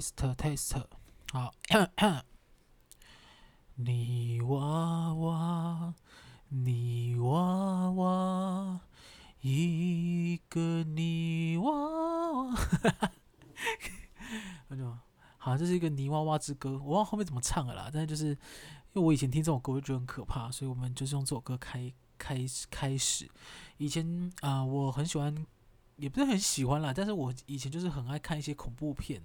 ，test test，好。泥娃娃，泥娃娃，一个泥娃娃。哈哈好，这是一个泥娃娃之歌，我忘后面怎么唱了啦。但是就是因为我以前听这首歌，我就觉得很可怕，所以我们就是用这首歌开开开始。以前啊、我很喜欢，也不是很喜欢啦，但是我以前就是很爱看一些恐怖片，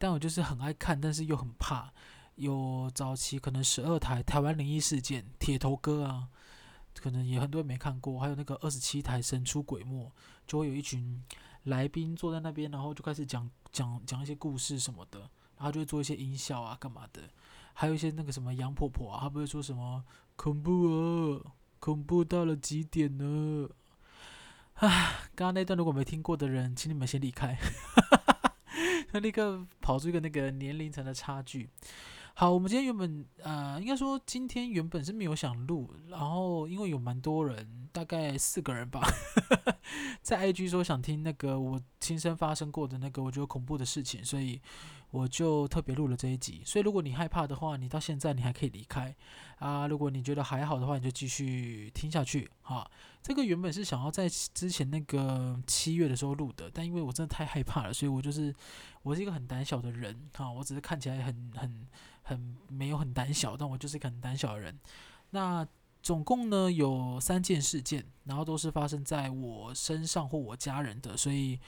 但我就是很爱看，但是又很怕。有早期可能十二台台湾灵异事件、铁头哥啊，可能也很多人没看过，还有那个二十七台神出鬼没，就会有一群来宾坐在那边，然后就开始讲讲讲一些故事什么的。然后就会做一些音效啊，干嘛的？还有一些那个什么杨婆婆啊，她不会说什么恐怖啊，恐怖到了极点呢？啊，刚刚那段如果没听过的人，请你们先离开，他立刻跑出一个那个年龄层的差距。好，我们今天原本呃，应该说今天原本是没有想录，然后因为有蛮多人，大概四个人吧，在 IG 说想听那个我亲身发生过的那个我觉得恐怖的事情，所以我就特别录了这一集。所以如果你害怕的话，你到现在你还可以离开啊；如果你觉得还好的话，你就继续听下去。哈，这个原本是想要在之前那个七月的时候录的，但因为我真的太害怕了，所以我就是我是一个很胆小的人哈，我只是看起来很很。很没有很胆小，但我就是一个很胆小的人。那总共呢有三件事件，然后都是发生在我身上或我家人的，所以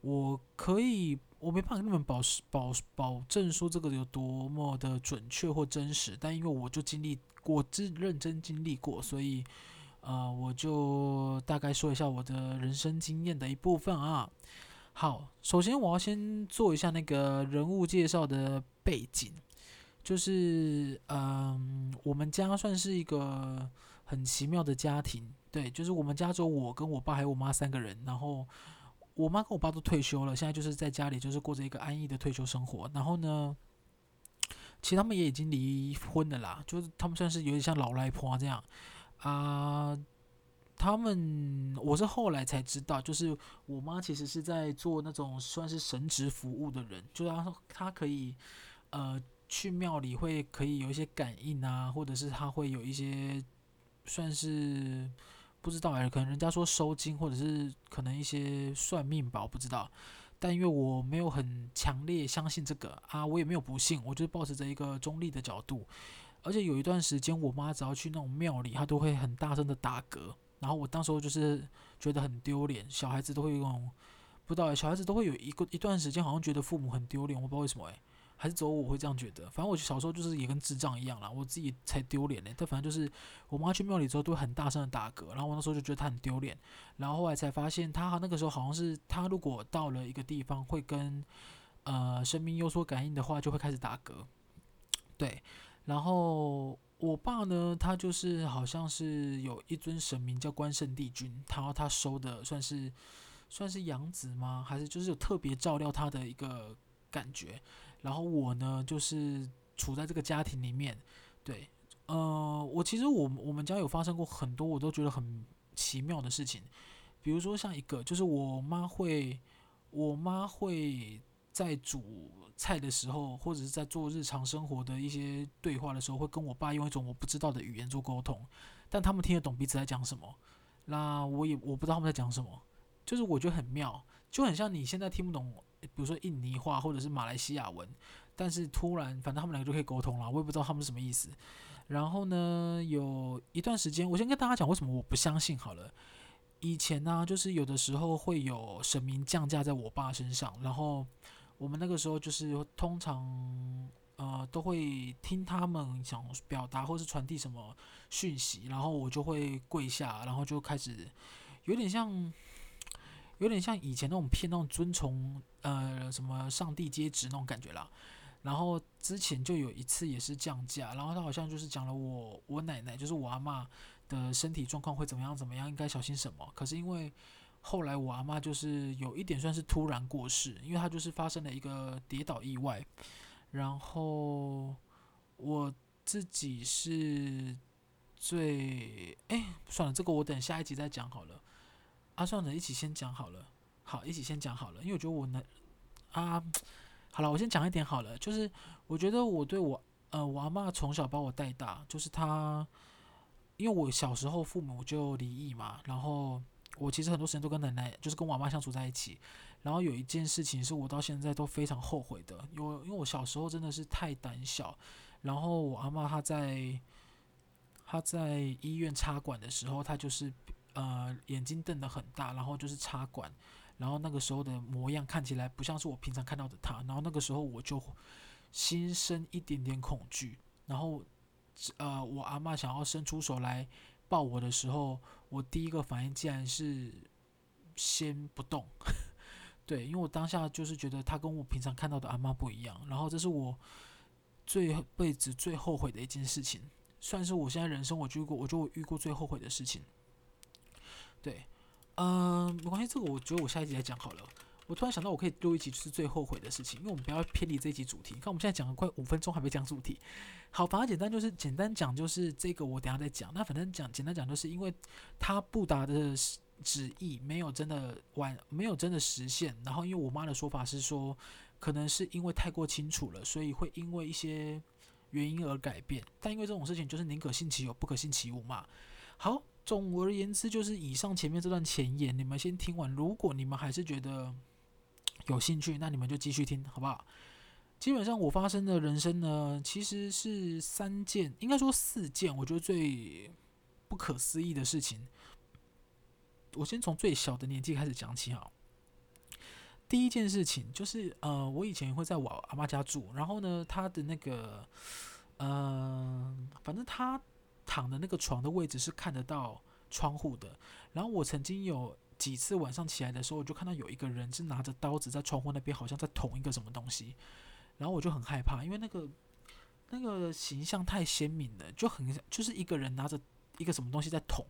我可以，我没办法跟你们保保保证说这个有多么的准确或真实，但因为我就经历过，真认真经历过，所以呃，我就大概说一下我的人生经验的一部分啊。好，首先我要先做一下那个人物介绍的背景。就是，嗯，我们家算是一个很奇妙的家庭，对，就是我们家只有我跟我爸还有我妈三个人，然后我妈跟我爸都退休了，现在就是在家里就是过着一个安逸的退休生活。然后呢，其实他们也已经离婚了啦，就是他们算是有点像老赖婆这样啊。他们我是后来才知道，就是我妈其实是在做那种算是神职服务的人，就是她她可以，呃。去庙里会可以有一些感应啊，或者是他会有一些算是不知道哎，可能人家说收金，或者是可能一些算命吧，我不知道。但因为我没有很强烈相信这个啊，我也没有不信，我就是抱持着一个中立的角度。而且有一段时间，我妈只要去那种庙里，她都会很大声的打嗝，然后我当时候就是觉得很丢脸，小孩子都会用不知道哎，小孩子都会有一个一段时间好像觉得父母很丢脸，我不知道为什么哎。还是走我会这样觉得，反正我小时候就是也跟智障一样啦，我自己才丢脸呢。但反正就是我妈去庙里之后都会很大声的打嗝，然后我那时候就觉得她很丢脸。然后后来才发现，她那个时候好像是她如果到了一个地方会跟呃神明有所感应的话，就会开始打嗝。对，然后我爸呢，他就是好像是有一尊神明叫关圣帝君，然后他收的算是算是养子吗？还是就是有特别照料他的一个感觉？然后我呢，就是处在这个家庭里面，对，呃，我其实我我们家有发生过很多我都觉得很奇妙的事情，比如说像一个，就是我妈会，我妈会在煮菜的时候，或者是在做日常生活的一些对话的时候，会跟我爸用一种我不知道的语言做沟通，但他们听得懂彼此在讲什么，那我也我不知道他们在讲什么，就是我觉得很妙，就很像你现在听不懂。比如说印尼话或者是马来西亚文，但是突然，反正他们两个就可以沟通了，我也不知道他们什么意思。然后呢，有一段时间，我先跟大家讲为什么我不相信好了。以前呢、就是有的时候会有神明降驾在我爸身上，然后我们那个时候就是通常呃都会听他们想表达或是传递什么讯息，然后我就会跪下，然后就开始有点像。有点像以前那种骗那种尊崇呃什么上帝接旨那种感觉啦，然后之前就有一次也是降价，然后他好像就是讲了我我奶奶就是我阿嬷的身体状况会怎么样怎么样，应该小心什么。可是因为后来我阿妈就是有一点算是突然过世，因为她就是发生了一个跌倒意外，然后我自己是最哎算了，这个我等下一集再讲好了。啊，算了，一起先讲好了。好，一起先讲好了，因为我觉得我能啊，好了，我先讲一点好了，就是我觉得我对我呃我阿嬷从小把我带大，就是她，因为我小时候父母就离异嘛，然后我其实很多时间都跟奶奶就是跟我阿嬷相处在一起，然后有一件事情是我到现在都非常后悔的，因为因为我小时候真的是太胆小，然后我阿嬷她在她在医院插管的时候，她就是呃眼睛瞪得很大，然后就是插管。然后那个时候的模样看起来不像是我平常看到的他，然后那个时候我就心生一点点恐惧。然后，呃，我阿嬷想要伸出手来抱我的时候，我第一个反应竟然是先不动。对，因为我当下就是觉得他跟我平常看到的阿妈不一样。然后这是我这辈子最后悔的一件事情，算是我现在人生我遇过，我就遇过最后悔的事情。对。嗯、没关系，这个我觉得我下一集再讲好了。我突然想到，我可以录一集就是最后悔的事情，因为我们不要偏离这一集主题。你看我们现在讲了快五分钟，还没讲主题。好，反正简单就是简单讲，就是这个我等下再讲。那反正讲简单讲，就是因为他布达的旨意没有真的完，没有真的实现。然后因为我妈的说法是说，可能是因为太过清楚了，所以会因为一些原因而改变。但因为这种事情就是宁可信其有，不可信其无嘛。好。总而言之，就是以上前面这段前言，你们先听完。如果你们还是觉得有兴趣，那你们就继续听，好不好？基本上我发生的人生呢，其实是三件，应该说四件，我觉得最不可思议的事情。我先从最小的年纪开始讲起哈。第一件事情就是，呃，我以前会在我阿妈家住，然后呢，他的那个，嗯、反正他。躺的那个床的位置是看得到窗户的，然后我曾经有几次晚上起来的时候，我就看到有一个人是拿着刀子在窗户那边，好像在捅一个什么东西，然后我就很害怕，因为那个那个形象太鲜明了，就很就是一个人拿着一个什么东西在捅，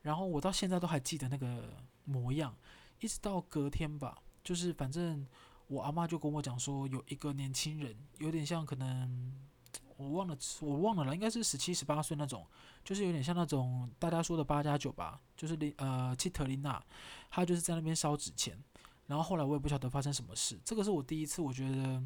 然后我到现在都还记得那个模样，一直到隔天吧，就是反正我阿妈就跟我讲说，有一个年轻人，有点像可能。我忘了，我忘了了，应该是十七、十八岁那种，就是有点像那种大家说的八加九吧，就是林呃切特琳娜，她就是在那边烧纸钱，然后后来我也不晓得发生什么事，这个是我第一次，我觉得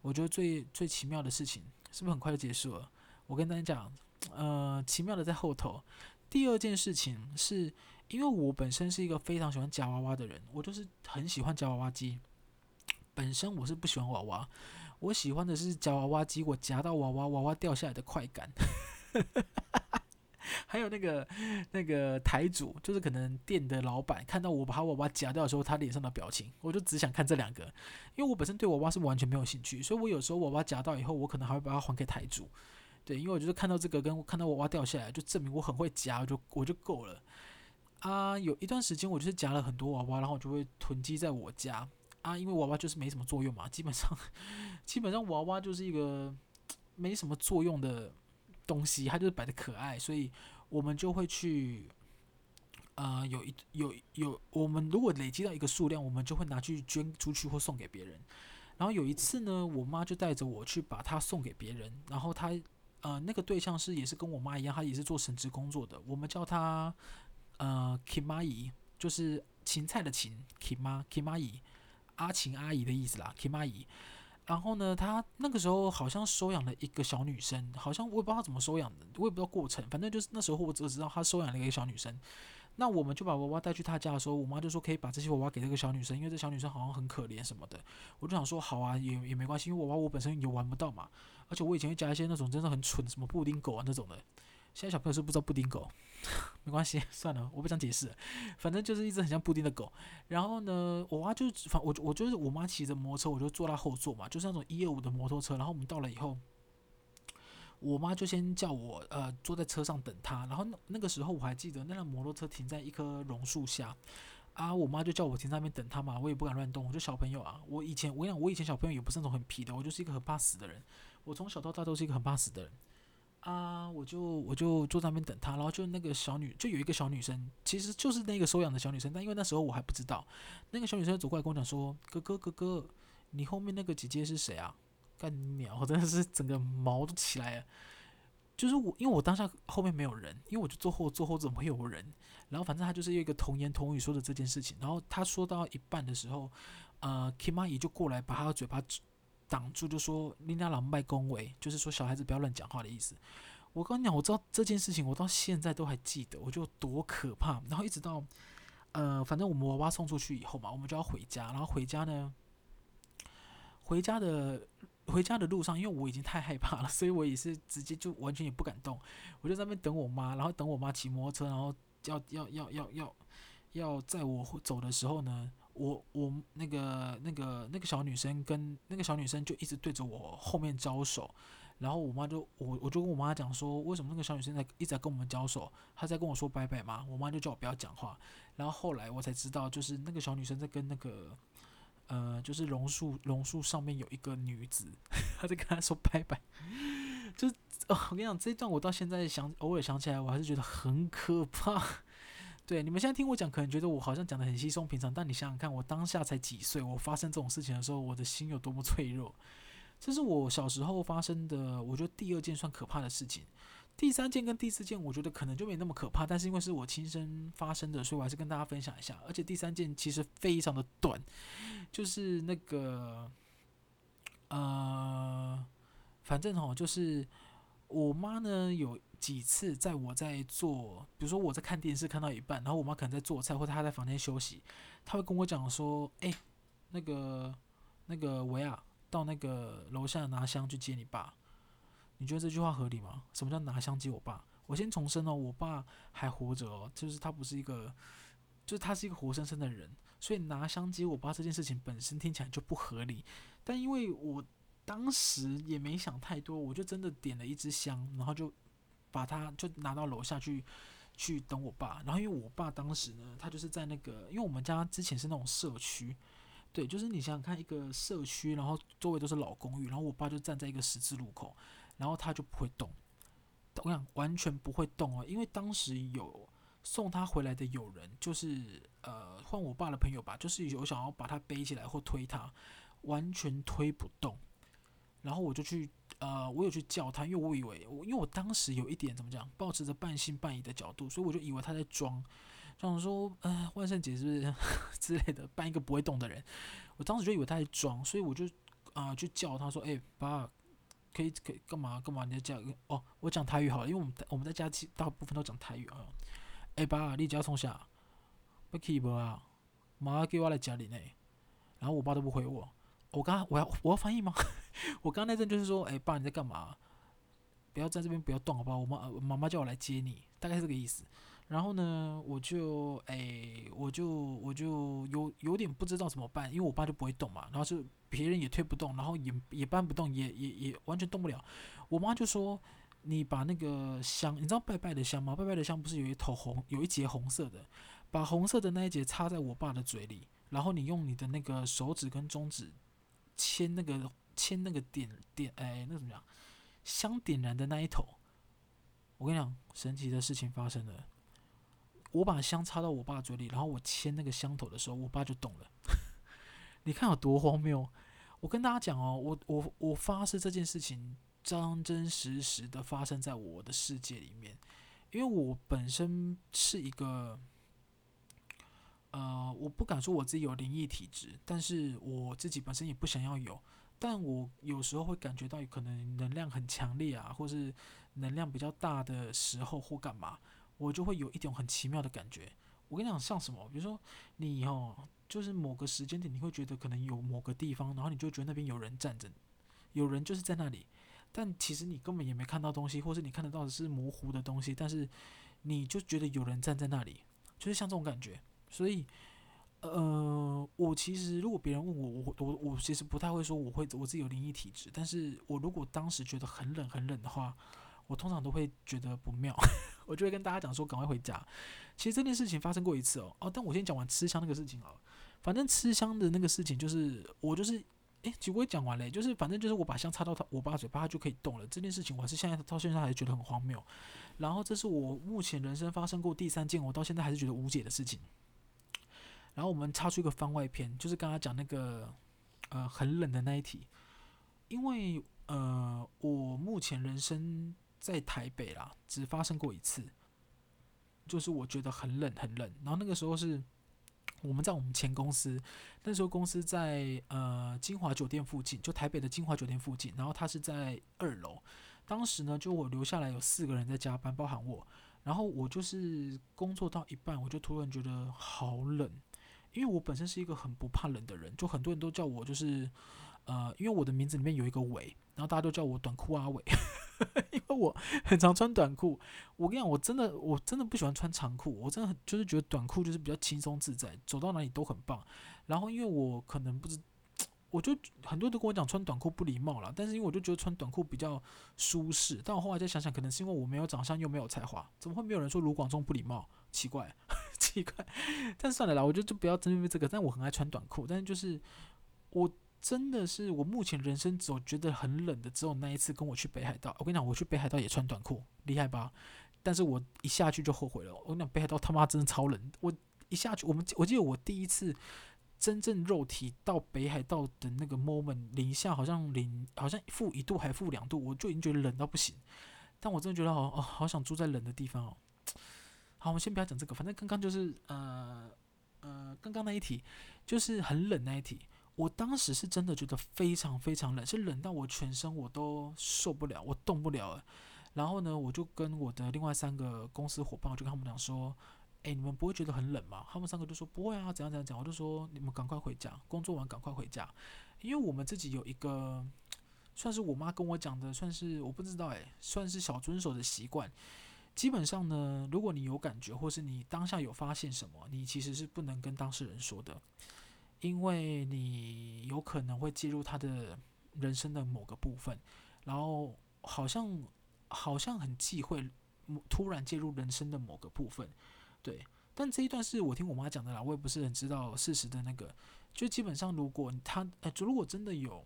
我觉得最最奇妙的事情，是不是很快就结束了？我跟大家讲，呃，奇妙的在后头。第二件事情是因为我本身是一个非常喜欢夹娃娃的人，我就是很喜欢夹娃娃机，本身我是不喜欢娃娃。我喜欢的是夹娃娃机，我夹到娃娃，娃娃掉下来的快感。还有那个那个台主，就是可能店的老板，看到我把他娃娃夹掉的时候，他脸上的表情，我就只想看这两个。因为我本身对娃娃是完全没有兴趣，所以我有时候娃娃夹到以后，我可能还会把它还给台主。对，因为我就是看到这个，跟看到娃娃掉下来，就证明我很会夹，我就我就够了。啊，有一段时间我就是夹了很多娃娃，然后我就会囤积在我家。啊，因为娃娃就是没什么作用嘛，基本上，基本上娃娃就是一个没什么作用的东西，它就是摆的可爱，所以我们就会去，呃，有一有有，我们如果累积到一个数量，我们就会拿去捐出去或送给别人。然后有一次呢，我妈就带着我去把它送给别人，然后她呃那个对象是也是跟我妈一样，她也是做神职工作的，我们叫她呃 Kim 阿姨，就是芹菜的芹 Kim 妈 Kim 阿姨。阿琴阿姨的意思啦，Kim 阿姨。然后呢，她那个时候好像收养了一个小女生，好像我也不知道她怎么收养的，我也不知道过程。反正就是那时候我只知道她收养了一个小女生。那我们就把娃娃带去她家的时候，我妈就说可以把这些娃娃给这个小女生，因为这小女生好像很可怜什么的。我就想说好啊，也也没关系，因为娃娃我本身也玩不到嘛。而且我以前会夹一些那种真的很蠢，什么布丁狗啊那种的。现在小朋友是不知道布丁狗，没关系，算了，我不想解释。反正就是一只很像布丁的狗。然后呢，我妈就反我我就是我妈骑着摩托车，我就坐在后座嘛，就是那种一二五的摩托车。然后我们到了以后，我妈就先叫我呃坐在车上等她。然后那那个时候我还记得，那辆摩托车停在一棵榕树下啊，我妈就叫我停在那边等她嘛，我也不敢乱动，我就小朋友啊。我以前我跟你讲，我以前小朋友也不是那种很皮的，我就是一个很怕死的人。我从小到大都是一个很怕死的人。啊，我就我就坐在那边等他，然后就那个小女，就有一个小女生，其实就是那个收养的小女生，但因为那时候我还不知道，那个小女生走过来跟我讲说：“哥哥哥哥，你后面那个姐姐是谁啊？”干鸟，我真的是整个毛都起来了。就是我，因为我当下后面没有人，因为我就坐后坐后怎么会有人？然后反正他就是有一个童言童语说的这件事情，然后他说到一半的时候，呃，Kim 阿姨就过来把他的嘴巴挡住，就说“你家狼狈恭维”，就是说小孩子不要乱讲话的意思。我跟你讲，我知道这件事情，我到现在都还记得，我就多可怕。然后一直到，呃，反正我们娃娃送出去以后嘛，我们就要回家。然后回家呢，回家的回家的路上，因为我已经太害怕了，所以我也是直接就完全也不敢动。我就在那边等我妈，然后等我妈骑摩托车，然后要要要要要要在我走的时候呢。我我那个那个那个小女生跟那个小女生就一直对着我后面招手，然后我妈就我我就跟我妈讲说，为什么那个小女生在一直跟我们招手？她在跟我说拜拜吗？我妈就叫我不要讲话。然后后来我才知道，就是那个小女生在跟那个呃，就是榕树榕树上面有一个女子，她在跟她说拜拜。就是哦，我跟你讲这一段，我到现在想偶尔想起来，我还是觉得很可怕。对，你们现在听我讲，可能觉得我好像讲得很稀松平常，但你想想看，我当下才几岁，我发生这种事情的时候，我的心有多么脆弱。这是我小时候发生的，我觉得第二件算可怕的事情。第三件跟第四件，我觉得可能就没那么可怕，但是因为是我亲身发生的，所以我还是跟大家分享一下。而且第三件其实非常的短，就是那个，呃，反正哦，就是我妈呢有。几次在我在做，比如说我在看电视看到一半，然后我妈可能在做菜，或者她在房间休息，她会跟我讲说：“哎，那个那个维亚，到那个楼下拿香去接你爸。”你觉得这句话合理吗？什么叫拿香接我爸？我先重申哦，我爸还活着哦，就是他不是一个，就是他是一个活生生的人，所以拿香接我爸这件事情本身听起来就不合理。但因为我当时也没想太多，我就真的点了一支香，然后就。把他就拿到楼下去，去等我爸。然后因为我爸当时呢，他就是在那个，因为我们家之前是那种社区，对，就是你想想看，一个社区，然后周围都是老公寓，然后我爸就站在一个十字路口，然后他就不会动，我想完全不会动哦，因为当时有送他回来的友人，就是呃换我爸的朋友吧，就是有想要把他背起来或推他，完全推不动。然后我就去，呃，我有去叫他，因为我以为，我因为我当时有一点怎么讲，保持着半信半疑的角度，所以我就以为他在装，想说，呃，万圣节是不是 之类的，扮一个不会动的人。我当时就以为他在装，所以我就啊、呃，去叫他说，哎，爸，可以可以干嘛干嘛？你在讲哦，我讲台语好了，因为我们我们在家大部分都讲台语啊。哎，爸，你家从下，不去不啊？妈叫我来家里呢，然后我爸都不回我。我刚我要我要翻译吗？我刚那阵就是说，哎、爸你在干嘛？不要在这边不要动好不好？我妈妈妈叫我来接你，大概是这个意思。然后呢，我就哎、我就我就有有点不知道怎么办，因为我爸就不会动嘛，然后就别人也推不动，然后也也搬不动，也也也完全动不了。我妈就说，你把那个香，你知道拜拜的香吗？拜拜的香不是有一头红，有一节红色的，把红色的那一节插在我爸的嘴里，然后你用你的那个手指跟中指。牵那个牵那个点点哎，那怎么讲？香点燃的那一头，我跟你讲，神奇的事情发生了。我把香插到我爸嘴里，然后我牵那个香头的时候，我爸就懂了。你看有多荒谬！我跟大家讲哦，我我我发誓这件事情真真实实的发生在我的世界里面，因为我本身是一个。呃，我不敢说我自己有灵异体质，但是我自己本身也不想要有。但我有时候会感觉到可能能量很强烈啊，或是能量比较大的时候或干嘛，我就会有一种很奇妙的感觉。我跟你讲，像什么？比如说你哦，就是某个时间点，你会觉得可能有某个地方，然后你就觉得那边有人站着，有人就是在那里，但其实你根本也没看到东西，或是你看得到的是模糊的东西，但是你就觉得有人站在那里，就是像这种感觉。所以，呃，我其实如果别人问我，我我我其实不太会说我会我自己有灵异体质，但是我如果当时觉得很冷很冷的话，我通常都会觉得不妙，我就会跟大家讲说赶快回家。其实这件事情发生过一次哦，哦，但我先讲完吃香那个事情啊，反正吃香的那个事情就是我就是，诶，结果讲完了，就是反正就是我把香插到他我爸嘴巴，他就可以动了。这件事情我还是现在到现在还是觉得很荒谬。然后这是我目前人生发生过第三件我到现在还是觉得无解的事情。然后我们插出一个番外篇，就是刚刚讲那个呃很冷的那一题，因为呃我目前人生在台北啦，只发生过一次，就是我觉得很冷很冷。然后那个时候是我们在我们前公司，那时候公司在呃金华酒店附近，就台北的金华酒店附近，然后他是在二楼。当时呢，就我留下来有四个人在加班，包含我。然后我就是工作到一半，我就突然觉得好冷，因为我本身是一个很不怕冷的人，就很多人都叫我就是呃，因为我的名字里面有一个伟，然后大家都叫我短裤阿伟，因为我很常穿短裤。我跟你讲，我真的我真的不喜欢穿长裤，我真的很就是觉得短裤就是比较轻松自在，走到哪里都很棒。然后因为我可能不知。我就很多都跟我讲穿短裤不礼貌了，但是因为我就觉得穿短裤比较舒适。但我后来再想想，可能是因为我没有长相又没有才华，怎么会没有人说卢广仲不礼貌？奇怪，奇怪。但算了啦，我就就不要针对这个。但我很爱穿短裤，但是就是我真的是我目前人生只觉得很冷的，只有那一次跟我去北海道。我跟你讲，我去北海道也穿短裤，厉害吧？但是我一下去就后悔了。我跟你讲，北海道他妈真的超冷。我一下去，我们我记得我第一次。真正肉体到北海道的那个 moment，零下好像零，好像负一度还负两度，我就已经觉得冷到不行。但我真的觉得好哦，好想住在冷的地方哦。好，我们先不要讲这个，反正刚刚就是呃呃，刚刚那一题就是很冷那一题。我当时是真的觉得非常非常冷，是冷到我全身我都受不了，我动不了了。然后呢，我就跟我的另外三个公司伙伴，我就跟他们讲说。哎，你们不会觉得很冷吗？他们三个就说不会啊，怎样怎样讲。我就说你们赶快回家，工作完赶快回家，因为我们自己有一个，算是我妈跟我讲的，算是我不知道哎，算是小遵守的习惯。基本上呢，如果你有感觉，或是你当下有发现什么，你其实是不能跟当事人说的，因为你有可能会介入他的人生的某个部分，然后好像好像很忌讳突然介入人生的某个部分。对，但这一段是我听我妈讲的啦，我也不是很知道事实的那个。就基本上，如果他，呃，如果真的有，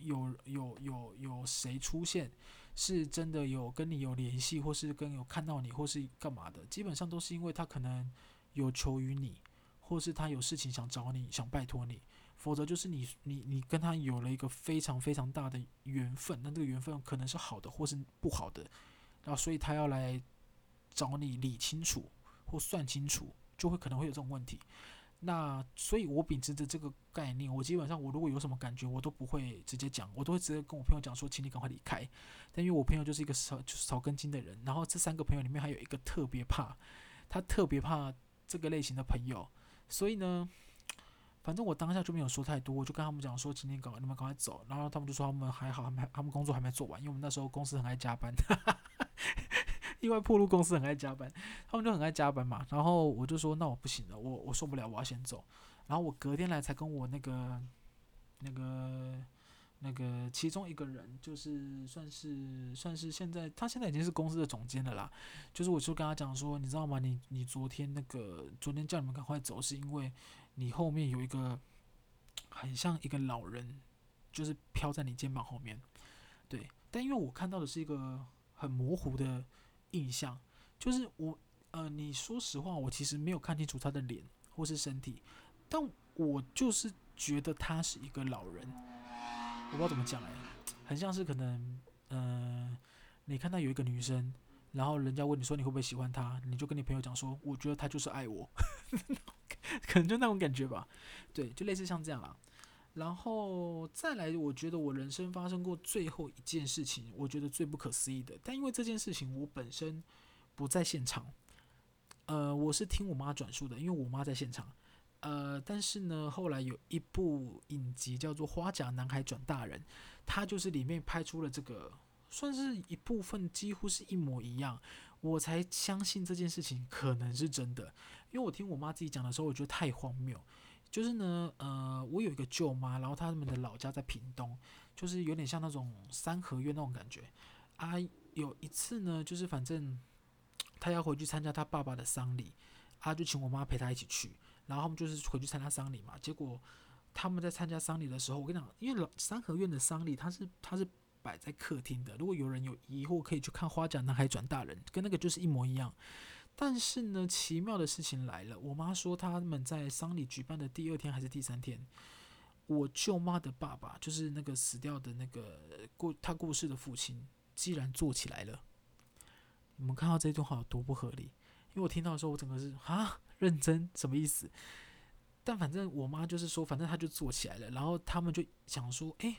有有有有谁出现，是真的有跟你有联系，或是跟有看到你，或是干嘛的，基本上都是因为他可能有求于你，或是他有事情想找你，想拜托你，否则就是你你你跟他有了一个非常非常大的缘分，那这个缘分可能是好的，或是不好的，然后所以他要来找你理清楚。或算清楚，就会可能会有这种问题。那所以，我秉持着这个概念，我基本上我如果有什么感觉，我都不会直接讲，我都会直接跟我朋友讲说，请你赶快离开。但因为我朋友就是一个少就是少根筋的人，然后这三个朋友里面还有一个特别怕，他特别怕这个类型的朋友，所以呢，反正我当下就没有说太多，我就跟他们讲说，请你赶你们赶快走。然后他们就说他们还好，还没他们工作还没做完，因为我们那时候公司很爱加班。意外破路公司很爱加班，他们就很爱加班嘛。然后我就说，那我不行了，我我受不了，我要先走。然后我隔天来才跟我那个、那个、那个其中一个人，就是算是算是现在他现在已经是公司的总监了啦。就是我就跟他讲说，你知道吗？你你昨天那个昨天叫你们赶快走，是因为你后面有一个很像一个老人，就是飘在你肩膀后面。对，但因为我看到的是一个很模糊的。印象就是我，呃，你说实话，我其实没有看清楚他的脸或是身体，但我就是觉得他是一个老人，我不知道怎么讲哎，很像是可能，嗯、你看到有一个女生，然后人家问你说你会不会喜欢她，你就跟你朋友讲说，我觉得她就是爱我，可能就那种感觉吧，对，就类似像这样啦。然后再来，我觉得我人生发生过最后一件事情，我觉得最不可思议的。但因为这件事情我本身不在现场，呃，我是听我妈转述的，因为我妈在现场。呃，但是呢，后来有一部影集叫做《花甲男孩转大人》，它就是里面拍出了这个，算是一部分，几乎是一模一样，我才相信这件事情可能是真的。因为我听我妈自己讲的时候，我觉得太荒谬。就是呢，呃，我有一个舅妈，然后他们的老家在屏东，就是有点像那种三合院那种感觉啊。有一次呢，就是反正他要回去参加他爸爸的丧礼，他就请我妈陪他一起去，然后他们就是回去参加丧礼嘛。结果他们在参加丧礼的时候，我跟你讲，因为老三合院的丧礼，他是他是摆在客厅的。如果有人有疑惑，可以去看《花甲男孩转大人》，跟那个就是一模一样。但是呢，奇妙的事情来了。我妈说，他们在丧礼举办的第二天还是第三天，我舅妈的爸爸，就是那个死掉的那个过他过世的父亲，既然坐起来了。你们看到这段话有多不合理？因为我听到的时候，我整个是啊，认真什么意思？但反正我妈就是说，反正她就坐起来了，然后他们就想说，哎，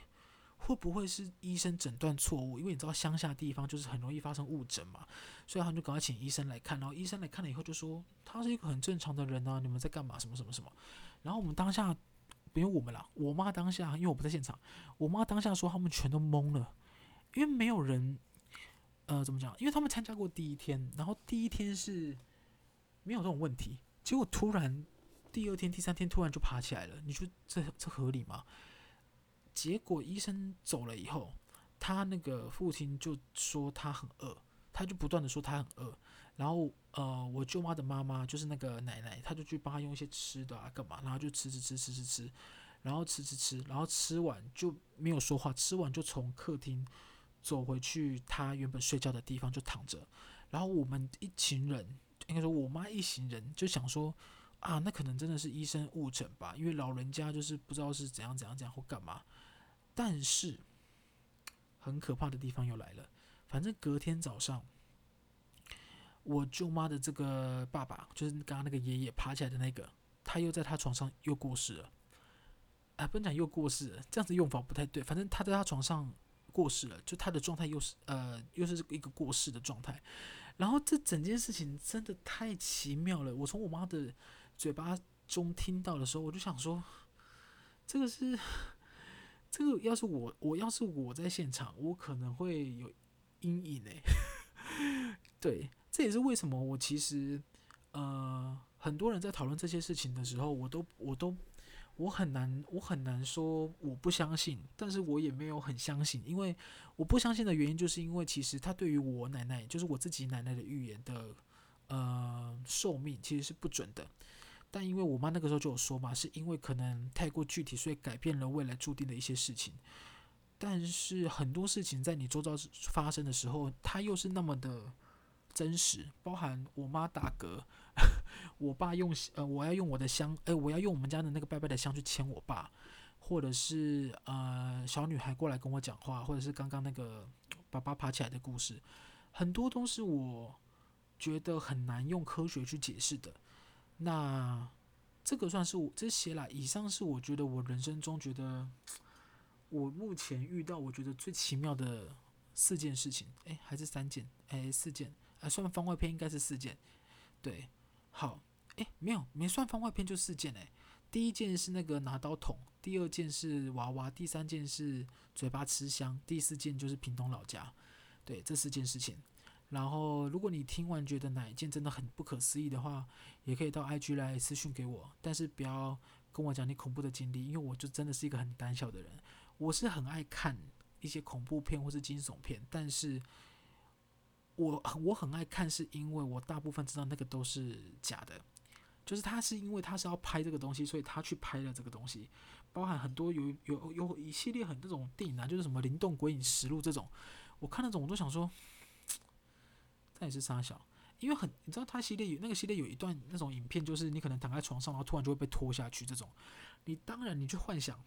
会不会是医生诊断错误？因为你知道乡下地方就是很容易发生误诊嘛，所以他们就赶快请医生来看。然后医生来看了以后就说，他是一个很正常的人啊，你们在干嘛？什么什么什么？然后我们当下，不用我们啦，我妈当下，因为我不在现场，我妈当下说他们全都懵了，因为没有人，呃，怎么讲？因为他们参加过第一天，然后第一天是没有这种问题，结果突然。第二天、第三天突然就爬起来了，你说这这合理吗？结果医生走了以后，他那个父亲就说他很饿，他就不断的说他很饿。然后呃，我舅妈的妈妈就是那个奶奶，她就去帮他用一些吃的啊干嘛，然后就吃吃吃吃吃吃，然后吃吃吃，然后吃完就没有说话，吃完就从客厅走回去他原本睡觉的地方就躺着。然后我们一群人，应该说我妈一行人就想说。啊，那可能真的是医生误诊吧，因为老人家就是不知道是怎样怎样怎样或干嘛。但是很可怕的地方又来了，反正隔天早上，我舅妈的这个爸爸，就是刚刚那个爷爷爬起来的那个，他又在他床上又过世了。啊，不能讲又过世了，这样子用法不太对。反正他在他床上过世了，就他的状态又是呃，又是一个过世的状态。然后这整件事情真的太奇妙了，我从我妈的。嘴巴中听到的时候，我就想说，这个是这个，要是我，我要是我在现场，我可能会有阴影哎。对，这也是为什么我其实呃，很多人在讨论这些事情的时候，我都我都我很难我很难说我不相信，但是我也没有很相信，因为我不相信的原因，就是因为其实他对于我奶奶，就是我自己奶奶的预言的呃寿命其实是不准的。但因为我妈那个时候就有说嘛，是因为可能太过具体，所以改变了未来注定的一些事情。但是很多事情在你周遭发生的时候，它又是那么的真实。包含我妈打嗝，我爸用呃，我要用我的香，哎，我要用我们家的那个拜拜的香去牵我爸，或者是呃小女孩过来跟我讲话，或者是刚刚那个爸爸爬起来的故事，很多都是我觉得很难用科学去解释的。那这个算是我这些啦。以上是我觉得我人生中觉得我目前遇到我觉得最奇妙的四件事情，哎，还是三件，哎，四件，哎，算番外篇应该是四件，对，好，哎，没有，没算番外篇就四件哎。第一件是那个拿刀捅，第二件是娃娃，第三件是嘴巴吃香，第四件就是屏东老家，对，这四件事情。然后，如果你听完觉得哪一件真的很不可思议的话，也可以到 IG 来私讯给我。但是不要跟我讲你恐怖的经历，因为我就真的是一个很胆小的人。我是很爱看一些恐怖片或是惊悚片，但是我我很爱看，是因为我大部分知道那个都是假的。就是他是因为他是要拍这个东西，所以他去拍了这个东西。包含很多有有有一系列很多种电影啊，就是什么《灵动鬼影实录》这种，我看那种我都想说。那也是杀小，因为很你知道，他系列有那个系列有一段那种影片，就是你可能躺在床上，然后突然就会被拖下去这种。你当然你去幻想，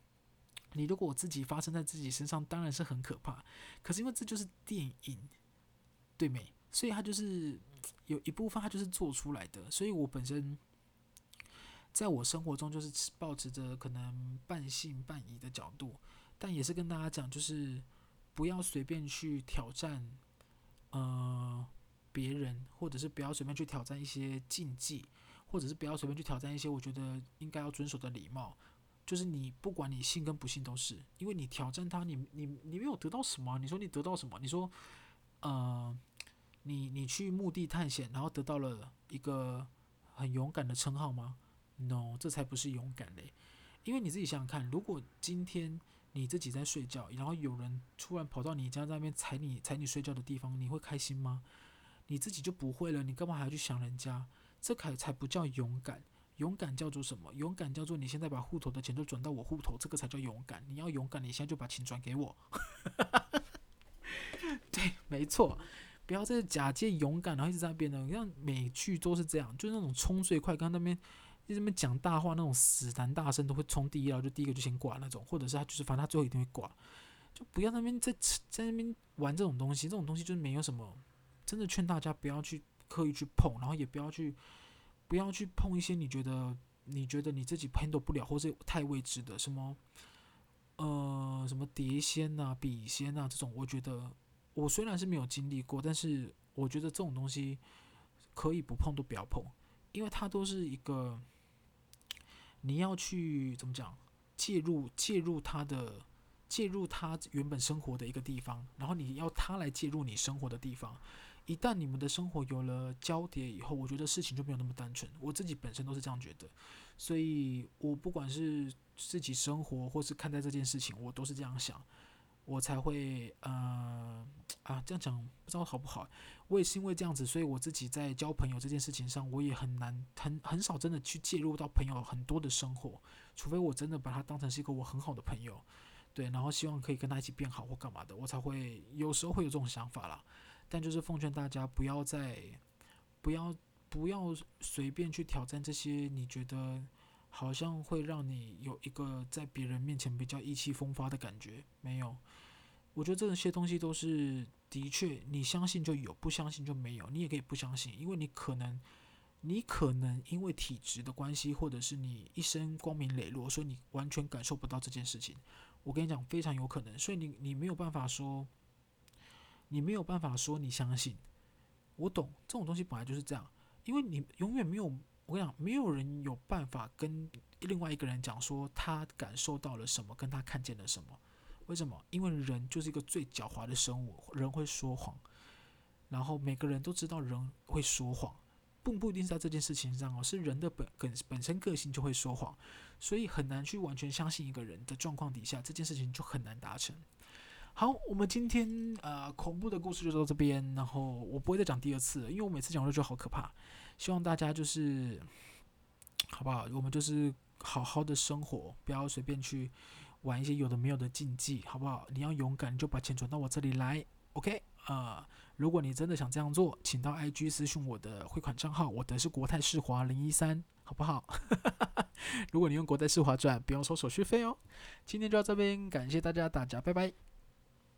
你如果我自己发生在自己身上，当然是很可怕。可是因为这就是电影，对没？所以它就是有一部分它就是做出来的。所以我本身在我生活中就是抱持着可能半信半疑的角度，但也是跟大家讲，就是不要随便去挑战，呃。别人，或者是不要随便去挑战一些禁忌，或者是不要随便去挑战一些我觉得应该要遵守的礼貌。就是你不管你信跟不信都是，因为你挑战他，你你你没有得到什么？你说你得到什么？你说，呃，你你去墓地探险，然后得到了一个很勇敢的称号吗？No，这才不是勇敢嘞。因为你自己想想看，如果今天你自己在睡觉，然后有人突然跑到你家那边踩你踩你睡觉的地方，你会开心吗？你自己就不会了，你干嘛还要去想人家？这才才不叫勇敢。勇敢叫做什么？勇敢叫做你现在把户头的钱都转到我户头，这个才叫勇敢。你要勇敢，你现在就把钱转给我。对，没错，不要再假借勇敢，然后一直在那边的。你看美剧都是这样，就是那种冲最快，刚刚那边一直那边讲大话，那种死男大声都会冲第一，然后就第一个就先挂那种，或者是他就是反正他最后一定会挂，就不要那边在在那边玩这种东西，这种东西就是没有什么。真的劝大家不要去刻意去碰，然后也不要去不要去碰一些你觉得你觉得你自己 handle 不了，或是太未知的什么，呃，什么碟仙呐、笔仙呐这种，我觉得我虽然是没有经历过，但是我觉得这种东西可以不碰都不要碰，因为它都是一个你要去怎么讲介入介入他的介入他原本生活的一个地方，然后你要他来介入你生活的地方。一旦你们的生活有了交叠以后，我觉得事情就没有那么单纯。我自己本身都是这样觉得，所以我不管是自己生活或是看待这件事情，我都是这样想，我才会呃啊这样讲不知道好不好。我也是因为这样子，所以我自己在交朋友这件事情上，我也很难很很少真的去介入到朋友很多的生活，除非我真的把他当成是一个我很好的朋友，对，然后希望可以跟他一起变好或干嘛的，我才会有时候会有这种想法啦。但就是奉劝大家，不要再不要不要随便去挑战这些你觉得好像会让你有一个在别人面前比较意气风发的感觉。没有，我觉得这些东西都是的确，你相信就有，不相信就没有。你也可以不相信，因为你可能你可能因为体质的关系，或者是你一生光明磊落，所以你完全感受不到这件事情。我跟你讲，非常有可能，所以你你没有办法说。你没有办法说你相信，我懂这种东西本来就是这样，因为你永远没有，我跟你讲，没有人有办法跟另外一个人讲说他感受到了什么，跟他看见了什么。为什么？因为人就是一个最狡猾的生物，人会说谎，然后每个人都知道人会说谎，不不一定是在这件事情上哦，是人的本本本身个性就会说谎，所以很难去完全相信一个人的状况底下，这件事情就很难达成。好，我们今天呃恐怖的故事就到这边，然后我不会再讲第二次，因为我每次讲我都觉得好可怕。希望大家就是好不好？我们就是好好的生活，不要随便去玩一些有的没有的禁忌，好不好？你要勇敢，就把钱转到我这里来，OK？呃，如果你真的想这样做，请到 IG 私讯我的汇款账号，我的是国泰世华零一三，好不好？如果你用国泰世华转，不用收手续费哦。今天就到这边，感谢大家，大家拜拜。